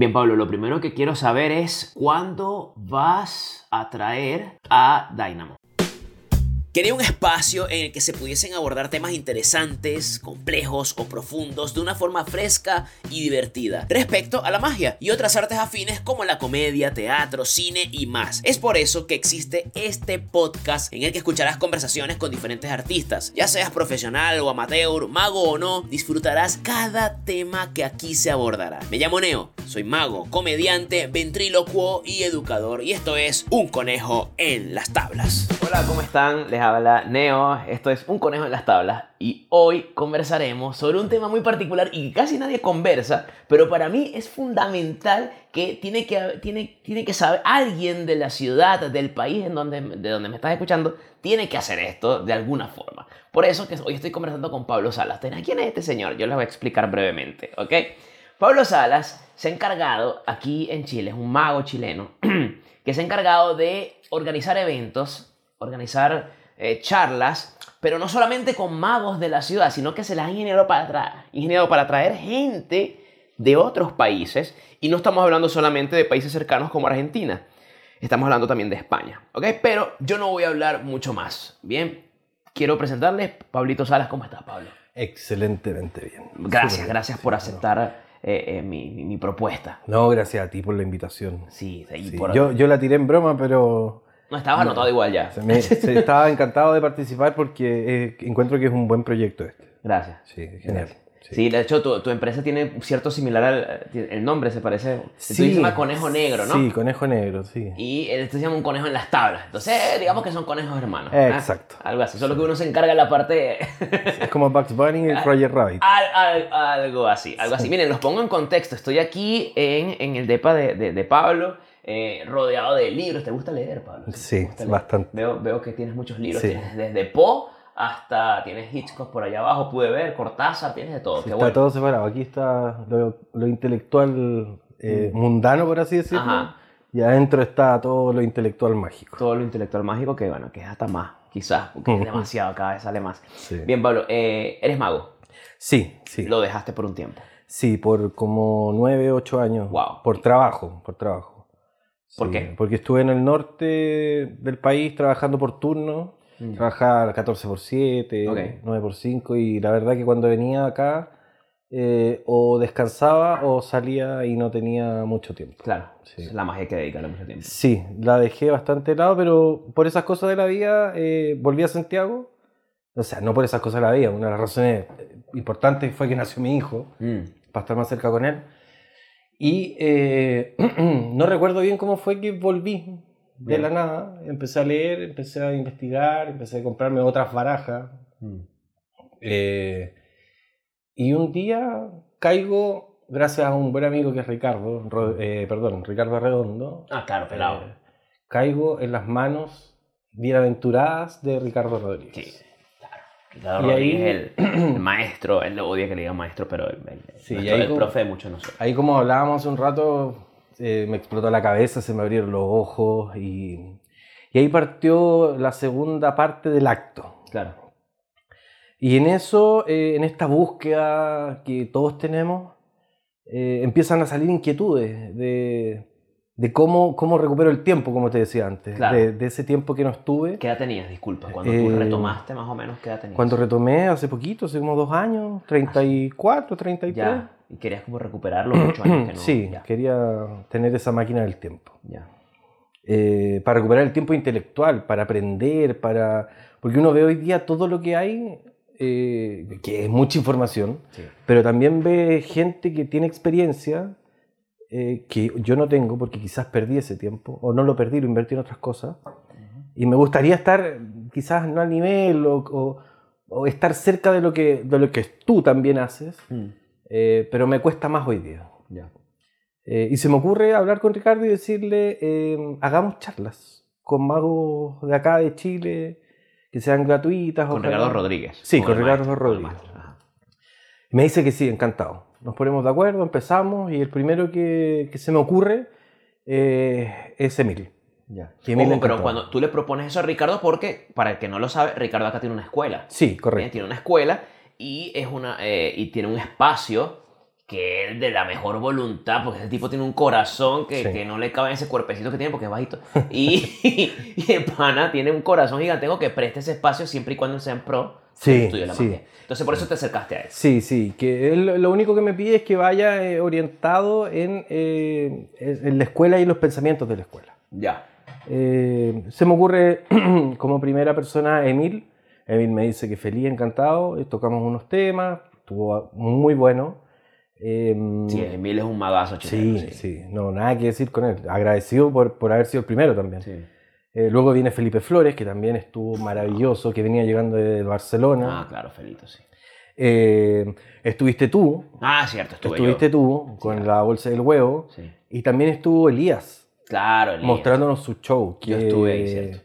Bien, Pablo, lo primero que quiero saber es cuándo vas a traer a Dynamo. Quería un espacio en el que se pudiesen abordar temas interesantes, complejos o profundos de una forma fresca y divertida respecto a la magia y otras artes afines como la comedia, teatro, cine y más. Es por eso que existe este podcast en el que escucharás conversaciones con diferentes artistas. Ya seas profesional o amateur, mago o no, disfrutarás cada tema que aquí se abordará. Me llamo Neo, soy mago, comediante, ventrílocuo y educador y esto es Un Conejo en las Tablas. Hola, ¿cómo están? Les habla Neo, esto es Un Conejo en las Tablas y hoy conversaremos sobre un tema muy particular y que casi nadie conversa, pero para mí es fundamental que tiene que, tiene, tiene que saber alguien de la ciudad, del país en donde, de donde me estás escuchando, tiene que hacer esto de alguna forma. Por eso que hoy estoy conversando con Pablo Salas. ¿Quién es este señor? Yo les voy a explicar brevemente, ¿ok? Pablo Salas se ha encargado aquí en Chile, es un mago chileno, que se ha encargado de organizar eventos organizar eh, charlas, pero no solamente con magos de la ciudad, sino que se las han ingeniado para, ingeniado para traer gente de otros países. Y no estamos hablando solamente de países cercanos como Argentina, estamos hablando también de España. ¿Ok? Pero yo no voy a hablar mucho más. Bien, quiero presentarles Pablito Salas. ¿Cómo estás, Pablo? Excelentemente bien. Gracias, gracias por aceptar. Eh, eh, mi, mi, propuesta. No, gracias a ti por la invitación. Sí, sí. Yo, yo la tiré en broma, pero no, estabas anotado igual ya. Se estaba encantado de participar porque eh, encuentro que es un buen proyecto este. Gracias. Sí, genial. Sí. de hecho, tu, tu, empresa tiene cierto similar al el nombre, se parece. Sí. se llama Conejo Negro, ¿no? Sí, Conejo Negro, sí. Y este se llama un conejo en las tablas. Entonces, digamos que son conejos hermanos. exacto. Algo así. Solo que uno se encarga de la parte. es como Bugs Bunny y Roger Rabbit. algo así, algo así. Miren, los pongo en contexto. Estoy aquí en, en el DEPA de, de, de Pablo. Eh, rodeado de libros. ¿Te gusta leer, Pablo? Sí, bastante. Veo, veo, que tienes muchos libros. Tienes desde Poe hasta tienes Hitchcock por allá abajo, pude ver, Cortázar, tienes de todo. está todo separado. Aquí está lo, intelectual eh, mm. mundano, por así decirlo. Y adentro está todo lo intelectual mágico. Todo lo intelectual mágico que, bueno, que es hasta más, quizás, porque es demasiado, cada vez sale más. Bien, Pablo, eh, ¿eres mago? Sí, sí. ¿Lo dejaste por un tiempo? Sí, por como nueve, ocho años. Wow. Por trabajo, por trabajo. ¿Por qué? Porque estuve en el norte del país trabajando por turno, mm. trabajar 14 por 7, 9 por 5 y la verdad que cuando venía acá eh, o descansaba o salía y no tenía mucho tiempo. Claro, es la magia que dedicarle mucho tiempo. Sí, la dejé bastante de lado, pero por esas cosas de la vida eh, volví a Santiago. O sea, no por esas cosas de la vida, una de las razones importantes fue que nació mi hijo, mm. para estar más cerca con él. Y eh, no recuerdo bien cómo fue que volví de la nada. Empecé a leer, empecé a investigar, empecé a comprarme otras barajas. Mm. Eh, y un día caigo, gracias a un buen amigo que es Ricardo, eh, perdón, Ricardo Redondo. Ah, claro, pelado. caigo en las manos bienaventuradas de Ricardo Rodríguez y ahí, es el, maestro, él lo odia que le diga maestro, pero el, sí, el como, profe de muchos nosotros. Ahí como hablábamos hace un rato, eh, me explotó la cabeza, se me abrieron los ojos y, y ahí partió la segunda parte del acto. Claro. Y en eso, eh, en esta búsqueda que todos tenemos, eh, empiezan a salir inquietudes de de cómo, cómo recupero el tiempo, como te decía antes, de, ese tiempo que no estuve. ¿Qué edad tenías, disculpa? Cuando tú eh, retomaste más o menos, ¿qué edad tenías? Cuando retomé hace poquito, hace como dos años, 34, 33. Ya, y querías como recuperar los ocho años que no. Sí, quería tener esa máquina del tiempo. Ya. Eh, para recuperar el tiempo intelectual, para aprender, para... Porque uno ve hoy día todo lo que hay, eh, que es mucha información, pero también ve gente que tiene experiencia eh, que yo no tengo porque quizás perdí ese tiempo o no lo perdí, lo invertí en otras cosas. Y me gustaría estar quizás no al nivel o, o, estar cerca de lo, que, de lo que tú también haces, mm. eh, pero me cuesta más hoy día. Eh, y se me ocurre hablar con Ricardo y decirle, em, hagamos charlas con magos de acá, de Chile, que sean gratuitas. Con Ricardo Rodríguez. Sí, con, Ricardo Rodríguez. Me dice que sí, encantado nos ponemos de acuerdo, empezamos y el primero que, que se me ocurre eh, es Emil. Ya. pero cuando tú le propones eso a Ricardo, porque para el que no lo sabe, Ricardo acá tiene una escuela. Sí, correcto. Tiene una escuela y, es una, eh, y tiene un espacio que es de la mejor voluntad, porque ese tipo tiene un corazón que, Sí. que no le cabe en ese cuerpecito que tiene porque es bajito. Y, y el pana tiene un corazón gigantesco que preste ese espacio siempre y cuando sea en pro Sí, del estudio de la sí. magia. Entonces por eso te acercaste a eso. Sí, sí, que él lo único que me pide es que vaya eh, orientado en, eh, en la escuela y los pensamientos de la escuela. Ya. Eh, se me ocurre como primera persona Emil. Emil me dice que feliz, encantado. eh, Tocamos unos temas, estuvo muy bueno. Eh, Sí, Emil es un magazo sí, sí, no, nada que decir con él. Agradecido por, por haber sido el primero también. sí. Eh, luego viene Felipe Flores, que también estuvo maravilloso, que venía llegando de Barcelona. Ah, claro, Felito, sí. Eh, estuviste tú, Ah, cierto, estuve estuviste yo. tú con la bolsa del huevo. Sí. Y también estuvo Elías, Claro, Elías. mostrándonos su show. Que, Yo estuve ahí, cierto.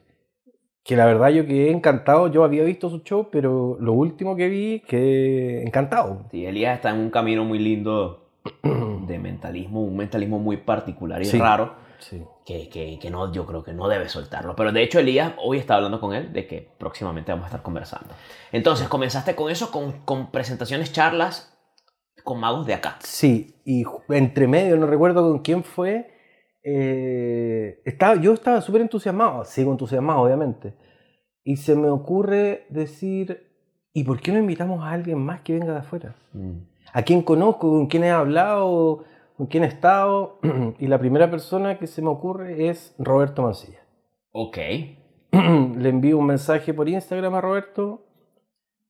Que la verdad yo quedé encantado. Yo había visto su show, pero lo último que vi, quedé encantado. Sí, Elías está en un camino muy lindo de mentalismo, un mentalismo muy particular y Sí. raro. Sí. que, que, que no, yo creo que no debe soltarlo. Pero de hecho, Elías, hoy está hablando con él de que próximamente vamos a estar conversando. Entonces, comenzaste con eso, con, con presentaciones, charlas con magos de acá. Sí, y entre medio, no recuerdo con quién fue, eh, estaba, yo estaba súper entusiasmado, sigo entusiasmado obviamente, y se me ocurre decir, ¿y por qué no invitamos a alguien más que venga de afuera? ¿A quién conozco? ¿Con quién he hablado? ¿Con quién he estado? y la primera persona que se me ocurre es Roberto Mancilla. Ok. le envío un mensaje por Instagram a Roberto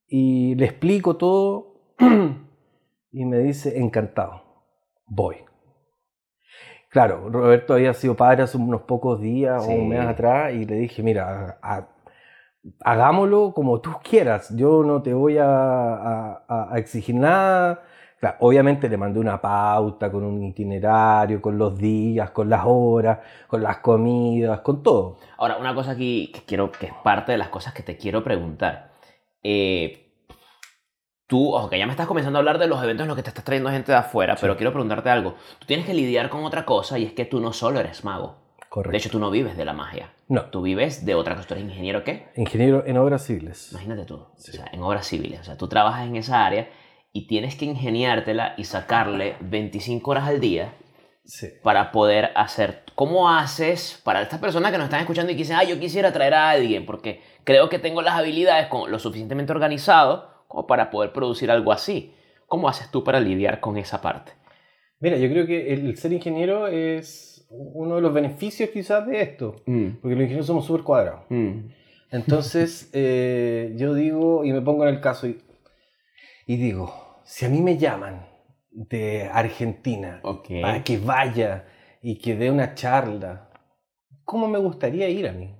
y le explico todo y me dice encantado, voy. Claro, Roberto había sido padre hace unos pocos días o un mes atrás y le dije, mira, ha- hagámoslo como tú quieras, yo no te voy a exigir nada. Claro, obviamente le mandé una pauta con un itinerario, con los días, con las horas, con las comidas, con todo. Ahora, una cosa aquí que quiero, que es parte de las cosas que te quiero preguntar. Eh, tú, ojo, que ya me estás comenzando a hablar de los eventos en los que te estás trayendo gente de afuera, pero quiero preguntarte algo. Tú tienes que lidiar con otra cosa y es que tú no solo eres mago. Correcto. De hecho, tú no vives de la magia. No. Tú vives de otra cosa. ¿Tú eres ingeniero qué? Ingeniero en obras civiles. Imagínate tú. Sí. O sea, en obras civiles. O sea, tú trabajas en esa área y tienes que ingeniártela y sacarle 25 horas al día Sí. para poder hacer. ¿Cómo haces para estas personas que nos están escuchando y que dicen, ah, yo quisiera traer a alguien porque creo que tengo las habilidades con lo suficientemente organizado como para poder producir algo así? ¿Cómo haces tú para lidiar con esa parte? Mira, yo creo que el ser ingeniero es uno de los beneficios quizás de esto, porque los ingenieros somos súper cuadrados. Entonces, eh, yo digo, y me pongo en el caso, y, y digo, si a mí me llaman de Argentina para que vaya y que dé una charla, ¿cómo me gustaría ir a mí?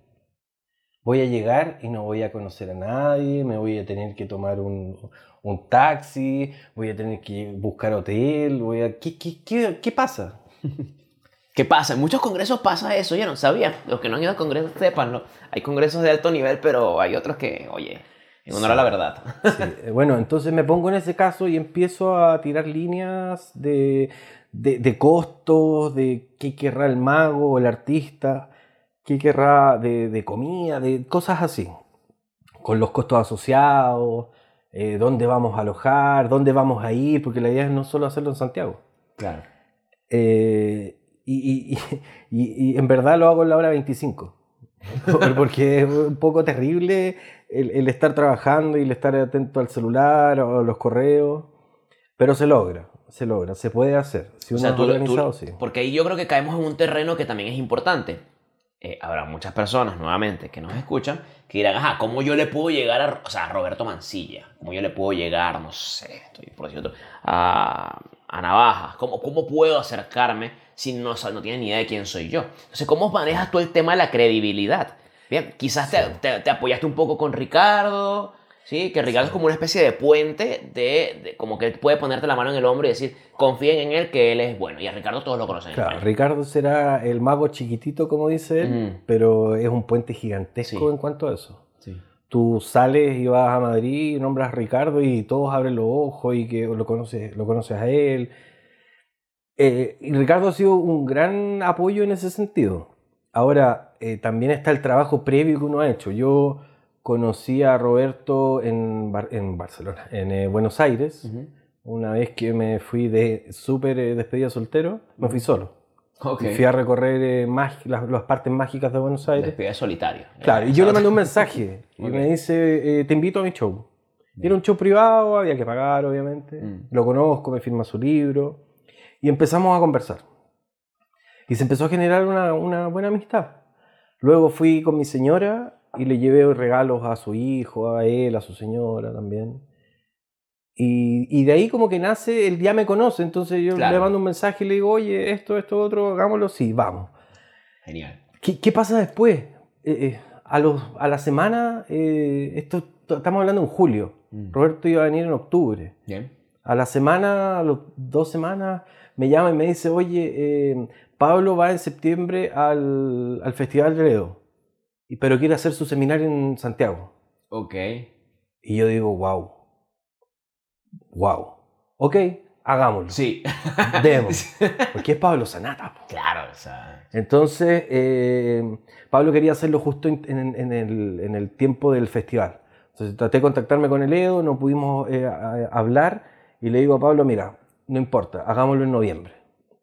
Voy a llegar y no voy a conocer a nadie, me voy a tener que tomar un, un taxi, voy a tener que buscar hotel, voy a... ¿Qué, qué, qué, qué pasa? ¿Qué pasa? En muchos congresos pasa eso, yo no sabía. Los que no han ido a congresos, sépanlo. Hay congresos de alto nivel, pero hay otros que, oye, en honor a la verdad. Sí, eh, bueno, entonces me pongo en ese caso y empiezo a tirar líneas de, de, de costos, de qué querrá el mago o el artista, qué querrá de, de comida, de cosas así, con los costos asociados, eh, dónde vamos a alojar, dónde vamos a ir, porque la idea es no solo hacerlo en Santiago. Claro. Eh, y, y- y- y en verdad lo hago en la hora 25. Porque es un poco terrible el, el estar trabajando y el estar atento al celular o a los correos. Pero se logra, se logra, se puede hacer. Si O uno sea, es tú, lo- tú- organizado, sí. porque ahí yo creo que caemos en un terreno que también es importante. Eh, habrá muchas personas, nuevamente, que nos escuchan, que dirán, ajá, ¿cómo yo le puedo llegar a, o sea, a Roberto Mancilla? ¿Cómo yo le puedo llegar, no sé, estoy por decir otro, a, a Navajas? ¿Cómo, ¿Cómo puedo acercarme si no, o sea, no tiene ni idea de quién soy yo? Entonces, ¿cómo manejas tú el tema de la credibilidad? Bien, quizás te, te- te apoyaste un poco con Ricardo, ¿sí? Que Ricardo es como una especie de puente de, de- como que él puede ponerte la mano en el hombro y decir, confíen en él que él es bueno. Y a Ricardo todos lo conocen. en Claro, España. Ricardo será el mago chiquitito, como dice él, Mm. pero es un puente gigantesco Sí. en cuanto a eso. Tú sales y vas a Madrid, nombras a Ricardo y todos abren los ojos y que lo conoces, lo conoces a él. Eh, y Ricardo ha sido un gran apoyo en ese sentido. Ahora, eh, también está el trabajo previo que uno ha hecho. Yo conocí a Roberto en, Bar- en Barcelona, en eh, Buenos Aires. Una vez que me fui de súper eh, despedida soltero, me fui solo. Ok. Y fui a recorrer eh, las, las partes mágicas de Buenos Aires. Despedida solitario. Claro, y yo le mandé un mensaje y me dice, eh, te invito a mi show. Era un show privado, había que pagar, obviamente. Mm. Lo conozco, me firma su libro. Y empezamos a conversar. Y se empezó a generar una, una buena amistad. Luego fui con mi señora y le llevé regalos a su hijo, a él, a su señora también. Y, y de ahí como que nace, él ya me conoce, entonces yo Claro. le mando un mensaje y le digo, oye, esto, esto, otro, hagámoslo, sí, vamos. Genial. ¿Qué, qué pasa después? Eh, eh, a, los, a la semana, eh, esto, estamos hablando en julio. Mm. Roberto iba a venir en octubre. Bien. A la semana, a las dos semanas, me llama y me dice, oye, eh, Pablo va en septiembre al, al Festival de Ledo, y- pero quiere hacer su seminario en Santiago. Ok. Y yo digo, wow, wow, ok, hagámoslo, Sí. demos, porque es Pablo Sanata. po. claro, o sea. Entonces, eh, Pablo quería hacerlo justo en, en- en el, en el tiempo del festival. Entonces traté de contactarme con el Edo, no pudimos eh, a- a hablar y le digo a Pablo, mira, no importa, hagámoslo en noviembre.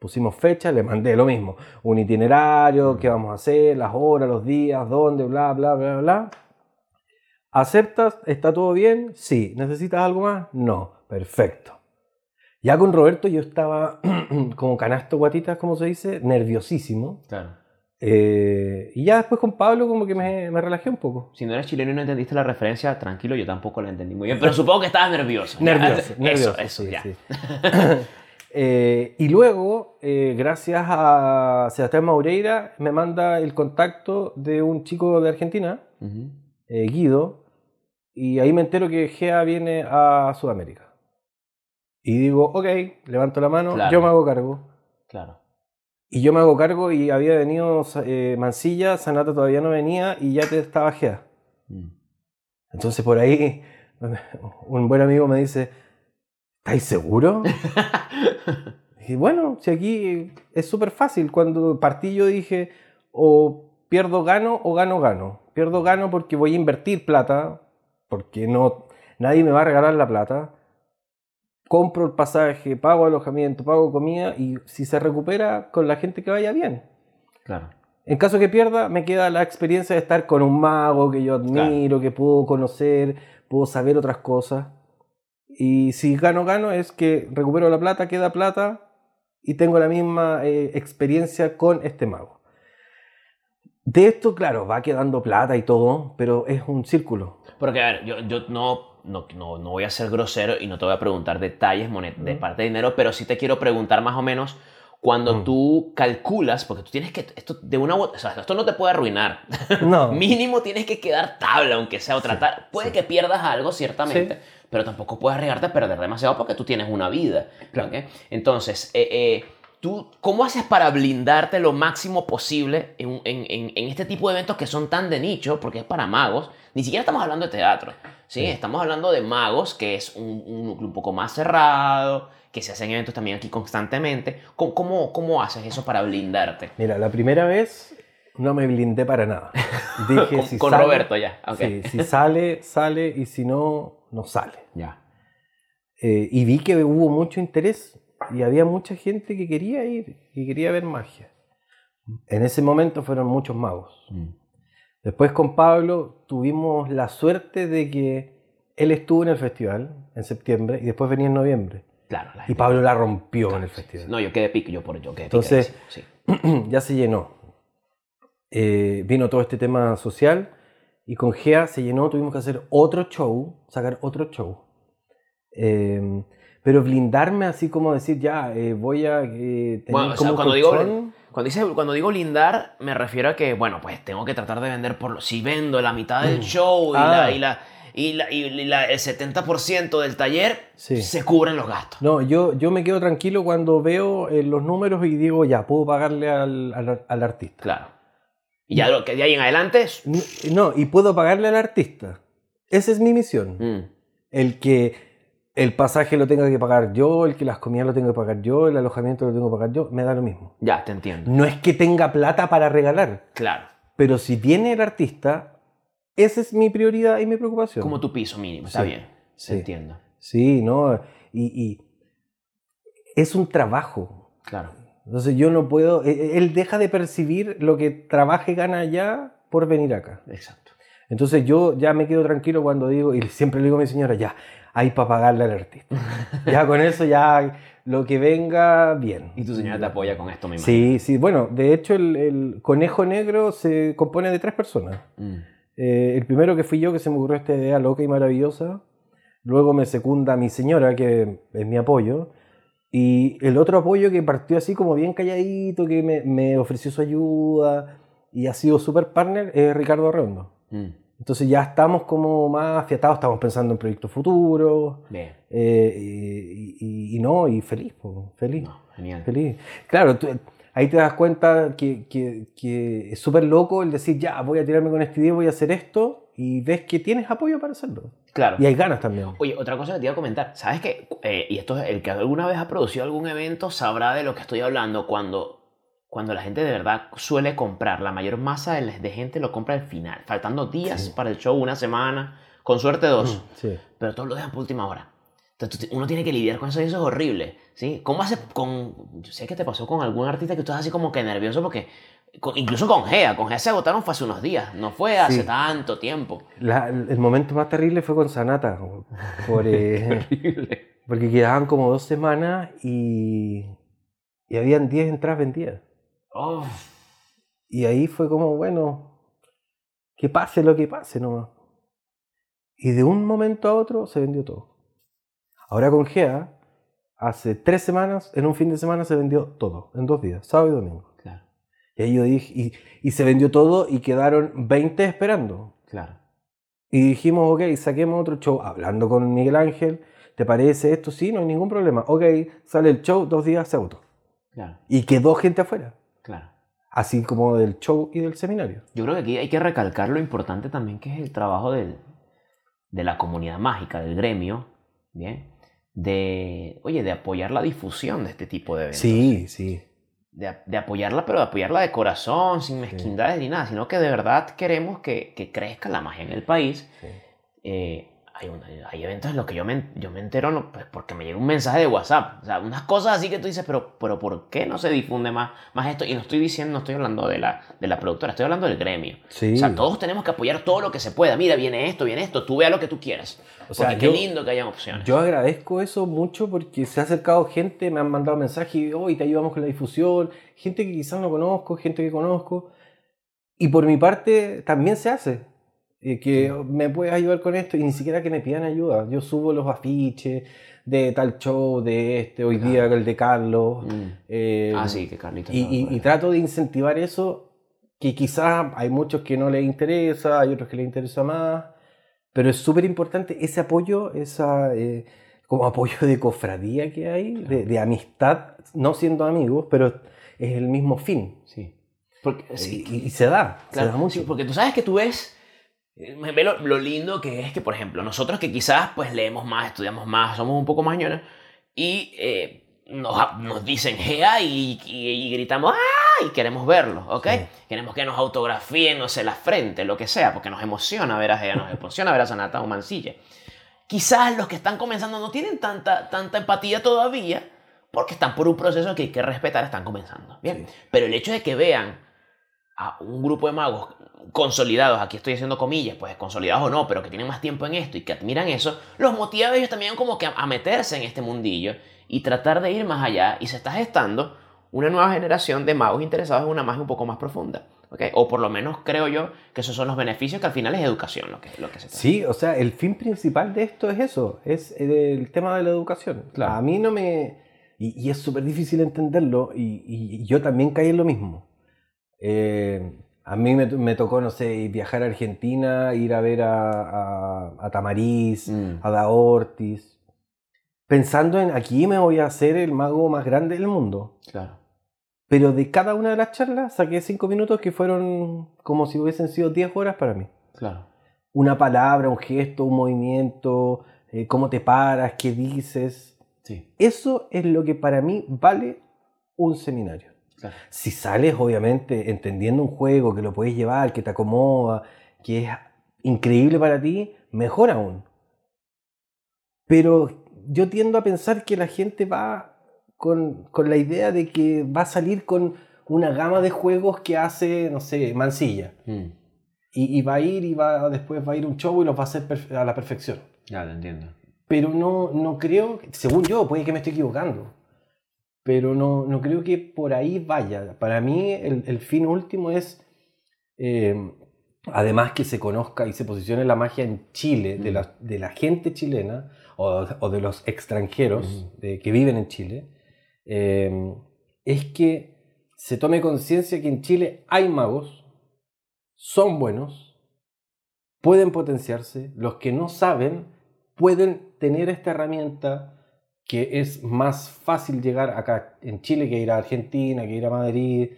Pusimos fecha, le mandé lo mismo, un itinerario, qué vamos a hacer, las horas, los días, dónde, bla, bla, bla, bla. ¿Aceptas? ¿Está todo bien? Sí. ¿Necesitas algo más? No. Perfecto. Ya con Roberto yo estaba como canasto guatitas, como se dice, nerviosísimo. Claro. Eh, y ya después con Pablo como que me, me relajé un poco. Si no eres chileno y no entendiste la referencia, tranquilo, yo tampoco la entendí muy bien. Pero supongo que estabas nervioso. Ya, Nervioso, Eso, nervioso. eso, sí, ya. sí. Eh, y luego, eh, gracias a Sebastián Maureira, me manda el contacto de un chico de Argentina, eh, Guido, y ahí me entero que Gea viene a Sudamérica. Y digo, ok, levanto la mano, Claro. yo me hago cargo. Claro. Y yo me hago cargo y había venido Mancilla, Sanata todavía no venía y ya te estaba Gea. Mm. Entonces por ahí un buen amigo me dice, ¿estáis seguro? y bueno, si aquí es súper fácil. Cuando partí yo dije, o pierdo gano o gano gano. Pierdo gano porque voy a invertir plata, porque no nadie me va a regalar la plata. Compro el pasaje, pago alojamiento, pago comida y si se recupera con la gente que vaya bien. Claro. En caso que pierda, me queda la experiencia de estar con un mago que yo admiro, que puedo conocer, puedo saber otras cosas. Y si gano, gano, es que recupero la plata, queda plata y tengo la misma eh, experiencia con este mago. De esto, claro, va quedando plata y todo, pero es un círculo. Porque, a ver, yo, yo no, no, no, no voy a ser grosero y no te voy a preguntar detalles monet- de Mm. parte de dinero, pero sí te quiero preguntar más o menos cuando Mm. tú calculas, porque tú tienes que, esto de una, o sea, esto no te puede arruinar. No, Mínimo tienes que quedar tabla, aunque sea, o Sí, tratar. Puede sí. que pierdas algo, ciertamente, pero tampoco puedes arriesgarte a perder demasiado porque tú tienes una vida. Claro. Entonces, eh, eh, ¿tú cómo haces para blindarte lo máximo posible en, en- en- en este tipo de eventos que son tan de nicho, porque es para magos? Ni siquiera estamos hablando de teatro, ¿sí? Sí. Estamos hablando de magos, que es un, un núcleo un poco más cerrado, que se hacen eventos también aquí constantemente. ¿Cómo, cómo, cómo haces eso para blindarte? mira, la primera vez no me blindé para nada. Dije, con si con sale- Roberto ya. ok. sí, si sale, sale y si no, no sale. Ya. Eh, y vi que hubo mucho interés y había mucha gente que quería ir y quería ver magia. En ese momento fueron muchos magos. Mm. Después con Pablo tuvimos la suerte de que él estuvo en el festival en septiembre y después venía en noviembre. Claro. la Y Pablo la rompió Claro, en el festival. No, yo quedé pico, yo por yo quedé Entonces- picadísimo, sí. ya se llenó. Eh, vino todo este tema social y con GEA se llenó, tuvimos que hacer otro show, sacar otro show. Eh, pero blindarme así como decir, ya, eh, voy a eh, tener Bueno, o sea, como cuando digo- colchón. Cuando, dice, cuando digo lindar, me refiero a que, bueno, pues tengo que tratar de vender por... lo- Si vendo la mitad del Mm. show y, Ah. la, y, la, y, la, y la- el 70% del taller, Sí. se cubren los gastos. No, yo, yo me quedo tranquilo cuando veo eh, los números y digo, ya, puedo pagarle al, al- al artista. Claro. Y ya lo que de ahí en adelante es... No, y puedo pagarle al artista. Esa es mi misión. Mm, El que el pasaje lo tenga que pagar yo, el que las comidas lo tenga que pagar yo, el alojamiento lo tengo que pagar yo, me da lo mismo. ya, te entiendo. No es que tenga plata para regalar, Claro. pero si viene el artista, esa es mi prioridad y mi preocupación. Como tu piso mínimo, está Sí, bien. sí. Te entiendo. Sí, ¿no? Y, y es un trabajo. Claro. Entonces yo no puedo, e- e- él deja de percibir lo que trabaja y gana allá por venir acá. Exacto. Entonces yo ya me quedo tranquilo cuando digo, y siempre le digo a mi señora, ya, hay para pagarle al artista. ya con eso ya lo que venga, bien. Y tu señora te apoya con esto, imagino. Sí, sí, bueno, de hecho el, el conejo negro se compone de tres personas. Mm. Eh, el primero que fui yo, que se me ocurrió esta idea loca y maravillosa. Luego me secunda mi señora, que es mi apoyo. Y el otro apoyo que partió así como bien calladito, que me, me ofreció su ayuda y ha sido super partner, es Ricardo Arredondo. Mm. Entonces ya estamos como más afiatados, estamos pensando en proyectos futuros. Bien. eh, y, y- y no, y feliz, po, feliz. No, genial. Feliz. Claro, tú- ahí te das cuenta que, que- que es súper loco el decir, ya, voy a tirarme con este idea, voy a hacer esto, y ves que tienes apoyo para hacerlo. Claro. Y hay ganas también. Oye, otra cosa que te iba a comentar. ¿Sabes qué? Eh, y esto es el que alguna vez ha producido algún evento sabrá de lo que estoy hablando cuando, cuando la gente de verdad suele comprar. La mayor masa de, de gente lo compra al final, faltando días Sí. para el show, una semana, con suerte dos. Sí. Pero todos lo dejan por última hora. Entonces uno tiene que lidiar con eso y eso es horrible. ¿sí? ¿Cómo hace con.? Yo sé que te pasó con algún artista que tú estás así como que nervioso porque. Con- incluso con Gea. Con Gea se agotaron fue hace unos días. No fue hace Sí. tanto tiempo. La- el momento más terrible fue con Sanata, por, eh, porque quedaban como dos semanas y, y habían 10 entradas vendidas. Oh, Y ahí fue como, bueno, que pase lo que pase nomás. Y de un momento a otro se vendió todo. Ahora con Gea, hace tres semanas, en un fin de semana se vendió todo, en dos días, sábado y domingo. Y yo dije, y, y se vendió todo y quedaron 20 esperando. claro. Y dijimos, ok, saquemos otro show, hablando con Miguel Ángel, ¿te parece esto? Sí, no hay ningún problema. Ok, sale el show, dos días se agotó. Claro, Y quedó gente afuera, claro. así como del show y del seminario. Yo creo que aquí hay que recalcar lo importante también que es el trabajo del, de la comunidad mágica, del gremio, ¿bien? De, oye, de apoyar la difusión de este tipo de eventos. Sí, sí. De, de apoyarla, pero de apoyarla de corazón, sin mezquindades ni nada, sino que de verdad queremos que, que crezca la magia en el país. sí. Eh, hay, un- hay eventos en los que yo me, yo me entero no, pues, porque me llega un mensaje de WhatsApp. O sea, unas cosas así que tú dices, pero, pero ¿por qué no se difunde más, más esto? Y no estoy diciendo, no estoy hablando de la, de la productora, estoy hablando del gremio. Sí. O sea, todos tenemos que apoyar todo lo que se pueda. Mira, viene esto, viene esto, tú vea lo que tú quieras. O sea, Porque qué yo- lindo que hayan opciones. Yo agradezco eso mucho porque se ha acercado gente, me han mandado mensajes, hoy te ayudamos con la difusión, gente que quizás no conozco, gente que conozco. Y por mi parte también se hace. Eh, que me puedes ayudar con esto y ni siquiera que me pidan ayuda. Yo subo los afiches de tal show, de este, hoy día el de Carlos. Mm. eh, Ah, sí, que Carlitos. y, y- y trato de incentivar eso, que quizás hay muchos que no les interesa, hay otros que les interesa más, pero es súper importante ese apoyo, esa eh, como apoyo de cofradía que hay, de, de amistad, no siendo amigos, pero es el mismo fin. Sí. Porque, sí, y, y se da, Claro, se da mucho. sí, porque tú sabes que tú ves, eh, ve lo, lo lindo que es que, por ejemplo, nosotros que quizás pues leemos más, estudiamos más, somos un poco más ñones, y eh, nos, nos dicen GEA y, y- y gritamos ¡ah! y queremos verlo, ¿ok? Sí. Queremos que nos autografíen, no sé, la frente, lo que sea, porque nos emociona ver a GEA, nos emociona ver a Sanata o Mancilla. Quizás los que están comenzando no tienen tanta, tanta empatía todavía, porque están por un proceso que hay que respetar, están comenzando. Bien, Sí. pero el hecho de que vean a un grupo de magos consolidados, aquí estoy haciendo comillas, pues consolidados o no, pero que tienen más tiempo en esto y que admiran eso, los motiva a ellos también como que a, meterse en este mundillo y tratar de ir más allá y se está gestando una nueva generación de magos interesados en una magia un poco más profunda. ¿ok? O por lo menos creo yo que esos son los beneficios que al final es educación lo que, lo que se trata. Sí, o sea, el fin principal de esto es eso, es el tema de la educación. Claro. A mí no me... Y, y es súper difícil entenderlo y, y yo también caí en lo mismo. Eh, a mí me, me tocó, no sé, viajar a Argentina, ir a ver a, a, a Tamariz, Mm. a Da Ortiz, pensando en aquí me voy a hacer el mago más grande del mundo. Claro. Pero de cada una de las charlas saqué cinco minutos que fueron como si hubiesen sido 10 horas para mí Claro. una palabra, un gesto, un movimiento, eh, cómo te paras, qué dices. Sí. Eso es lo que para mí vale un seminario. Claro. Si sales, obviamente, entendiendo un juego, que lo puedes llevar, que te acomoda, que es increíble para ti, mejor aún. Pero yo tiendo a pensar que la gente va con, con la idea de que va a salir con una gama de juegos que hace, no sé, Mansilla. Mm. Y, y va a ir y va, después va a ir un show y los va a hacer a la perfección. Ya, te entiendo. Pero no, no creo, según yo, puede que me esté equivocando, pero no, no creo que por ahí vaya. Para mí el, el fin último es, eh, además que se conozca y se posicione la magia en Chile, de, Mm. la, de la gente chilena o, o de los extranjeros de- que viven en Chile, eh, es que se tome conciencia que en Chile hay magos, son buenos, pueden potenciarse, los que no saben pueden tener esta herramienta que es más fácil llegar acá en Chile que ir a Argentina, que ir a Madrid,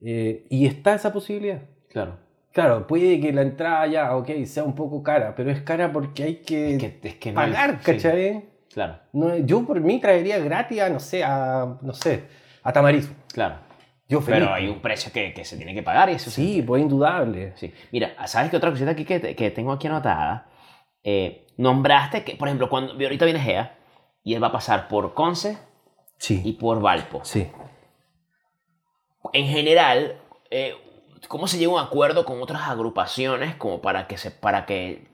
eh, y está esa posibilidad. Claro. Claro, puede que la entrada ya, ok, sea un poco cara, pero es cara porque hay que, Es que, es que no hay- pagar, sí, ¿cachai? claro, No, yo por mí traería gratis a, no sé, a, no sé, a Tamariz. claro. Yo feliz. Pero hay un precio que, que se tiene que pagar y eso Sí, pues indudable. Sí. Mira, ¿sabes qué otra cosita aquí que, que tengo aquí anotada? Eh, nombraste que, por ejemplo, cuando ahorita viene Gea y él va a pasar por Conce y Sí, por Valpo. sí. En general, eh, ¿cómo se llega a un acuerdo con otras agrupaciones como para que se, para que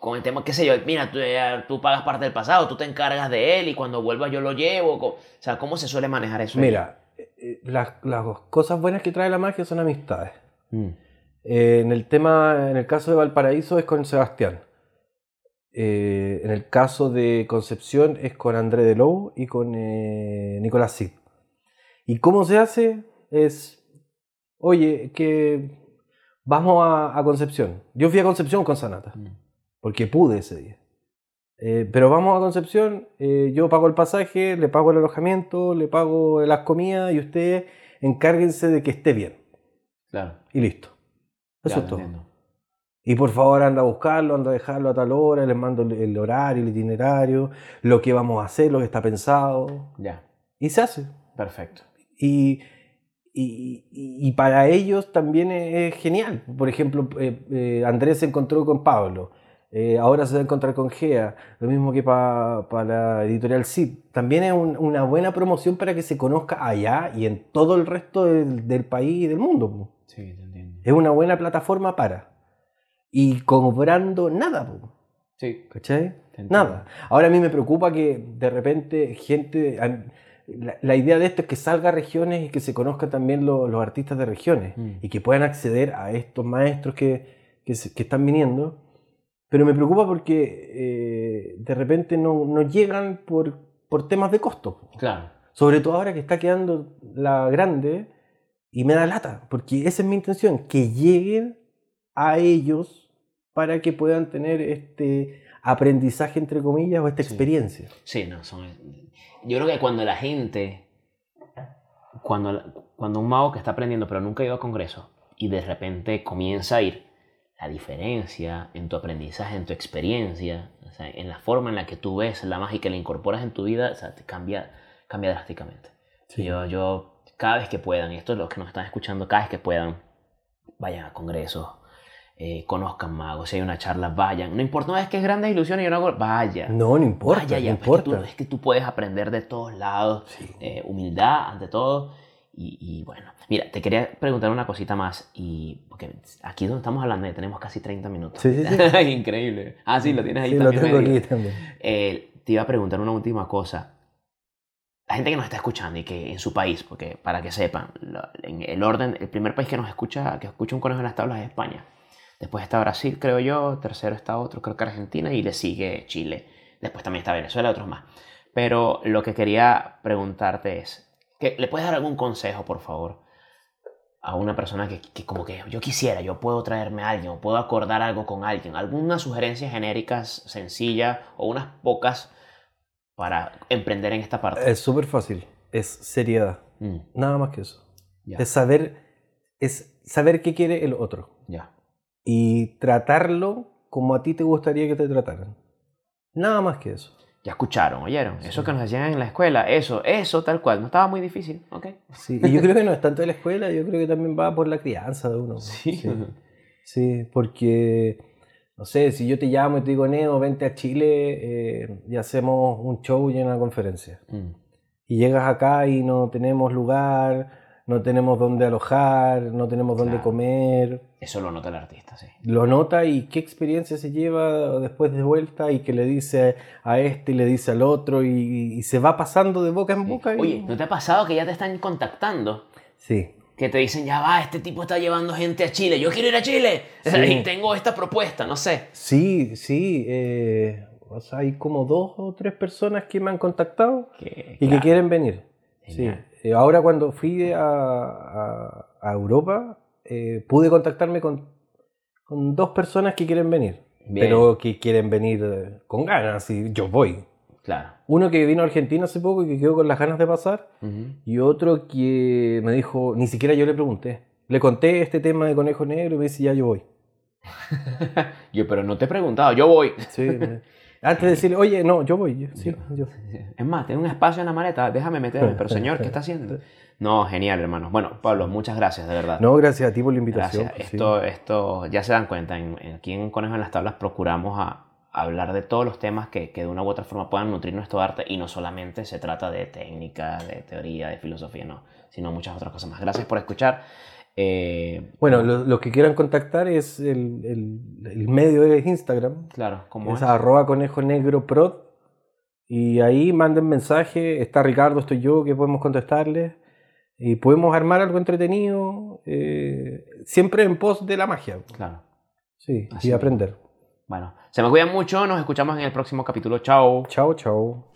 con el tema, qué sé yo, mira, tú, eh, tú pagas parte del pasado, tú te encargas de él y cuando vuelva yo lo llevo? O sea, ¿cómo se suele manejar eso? Mira, eh, las, las cosas buenas que trae la magia son amistades. Mm, Eh, en el tema, en el caso de Valparaíso es con Sebastián. Eh, en el caso de Concepción es con André de Lou y con eh, Nicolás Cid. ¿Y cómo se hace? Es, oye, que vamos a, a Concepción. Yo fui a Concepción con Sanata, mm. porque pude ese día. Eh, pero vamos a Concepción, eh, yo pago el pasaje, le pago el alojamiento, le pago las comidas y ustedes encárguense de que esté bien. Claro. Y listo. Eso Ya, es todo. entiendo. Y por favor anda a buscarlo, anda a dejarlo a tal hora, les mando el, horario, el itinerario, lo que vamos a hacer, lo que está pensado. Ya, Y se hace. perfecto. Y, y- y- para ellos también es, genial. Por ejemplo, eh, eh, Andrés se encontró con Pablo, eh, ahora se va a encontrar con Gea, lo mismo que para la editorial CID. También es un- una buena promoción para que se conozca allá y en todo el resto del, del país y del mundo. Sí, te entiendo. Es una buena plataforma para. Y cobrando nada, po, Sí, ¿cachai? Nada. Ahora a mí me preocupa que de repente gente... La, la idea de esto es que salga a regiones y que se conozcan también lo- los artistas de regiones Mm. y que puedan acceder a estos maestros que, que, se- que están viniendo. Pero me preocupa porque eh, de repente no, no llegan por, por temas de costo. Claro. Sobre todo ahora que está quedando la grande y me da lata, porque esa es mi intención, que lleguen a ellos para que puedan tener este aprendizaje, entre comillas, o esta Sí. experiencia. Sí, no, son... Yo creo que cuando la gente, cuando, cuando un mago que está aprendiendo pero nunca ha ido a congreso y de repente comienza a ir, la diferencia en tu aprendizaje, en tu experiencia, o sea, en la forma en la que tú ves la magia y que la incorporas en tu vida, o sea, te cambia, cambia drásticamente. Yo, yo, cada vez que puedan, y esto es lo que nos están escuchando, cada vez que puedan, vayan a congresos, eh, conozcan magos, si hay una charla, vayan. No importa, no es que es grandes ilusiones, yo no hago, vaya. No, no importa, Vaya ya, no es que tú- importa. Es que, tú, puedes aprender de todos lados, Sí. eh, humildad ante todo. Y, y bueno, mira, te quería preguntar una cosita más. Y porque aquí donde estamos hablando ya tenemos casi 30 minutos. Sí, sí, Increíble. Ah, sí, lo tienes ahí Sí, lo también. tengo medido. aquí también. Eh, te iba a preguntar una última cosa. La gente que nos está escuchando y que en su país, porque para que sepan, lo- en el orden, el primer país que nos escucha, que escucha un conejo en las tablas es España. Después está Brasil, creo yo. Tercero está otro, creo que Argentina. Y le sigue Chile. Después también está Venezuela, otros más. Pero lo que quería preguntarte es, que ¿le puedes dar algún consejo, por favor, a una persona que, que como que yo quisiera, yo puedo traerme a alguien, o puedo acordar algo con alguien? ¿Algunas sugerencias genéricas, sencillas, o unas pocas para emprender en esta parte? Es súper fácil, es seriedad, Mm, nada más que eso. Es saber, es saber qué quiere el otro ya. Y tratarlo como a ti te gustaría que te trataran. Nada más que eso. Ya escucharon, oyeron. Eso que nos decían en la escuela, eso, eso, tal cual. No estaba muy difícil, ¿ok? Sí, y yo creo que no es tanto de la escuela, yo creo que también va por la crianza de uno. Sí, Sí, porque, no sé, si yo te llamo y te digo, Neo, vente a Chile eh, y hacemos un show y una conferencia. Mm, Y llegas acá y no tenemos lugar, no tenemos dónde alojar, no tenemos dónde Claro. comer. Eso lo nota el artista, sí. Lo nota y qué experiencia se lleva después de vuelta y que le dice a este y le dice al otro y, y se va pasando de boca en boca. y- Oye, ¿no te ha pasado que ya te están contactando? Sí. Que te dicen, ya va, este tipo está llevando gente a Chile, yo quiero ir a Chile. Sí. Y tengo esta propuesta, no sé. Sí, sí. eh, o sea, hay como dos o tres personas que me han contactado y que quieren venir. Sí. Eh, ahora cuando fui a, a- a Europa, eh, pude contactarme con, con dos personas que quieren venir. Bien. Pero que quieren venir eh, con ganas y yo voy. Claro. Uno que vino a Argentina hace poco y que quedó con las ganas de pasar. Y otro que me dijo, ni siquiera yo le pregunté. Le conté este tema de conejo negro y me dice, ya yo voy. Yo, pero no te he preguntado, yo voy. Sí, Antes de decirle, oye, no, yo voy. yo- sí, yo. Es más, tengo un espacio en la maleta, déjame meterme. Pero señor, ¿qué está haciendo? No, genial, hermano. Bueno, Pablo, muchas gracias, de verdad. No, gracias a ti por la invitación. Gracias. pues, sí. Esto, esto, ya se dan cuenta, en, en- aquí en Conejo en las Tablas procuramos a, a hablar de todos los temas que, que de una u otra forma puedan nutrir nuestro arte y no solamente se trata de técnica, de teoría, de filosofía, no, sino muchas otras cosas más. Gracias por escuchar. Eh, Bueno, lo- los que quieran contactar es el, el- el medio de Instagram. claro, como Es arroba conejo negro prod. Y ahí manden mensaje. Está Ricardo, estoy yo, que podemos contestarles. Y podemos armar algo entretenido. eh, siempre en pos de la magia. Claro. Sí, Así y aprender. Bueno, se me cuidan mucho, nos escuchamos en el próximo capítulo. Chao. Chao, chao.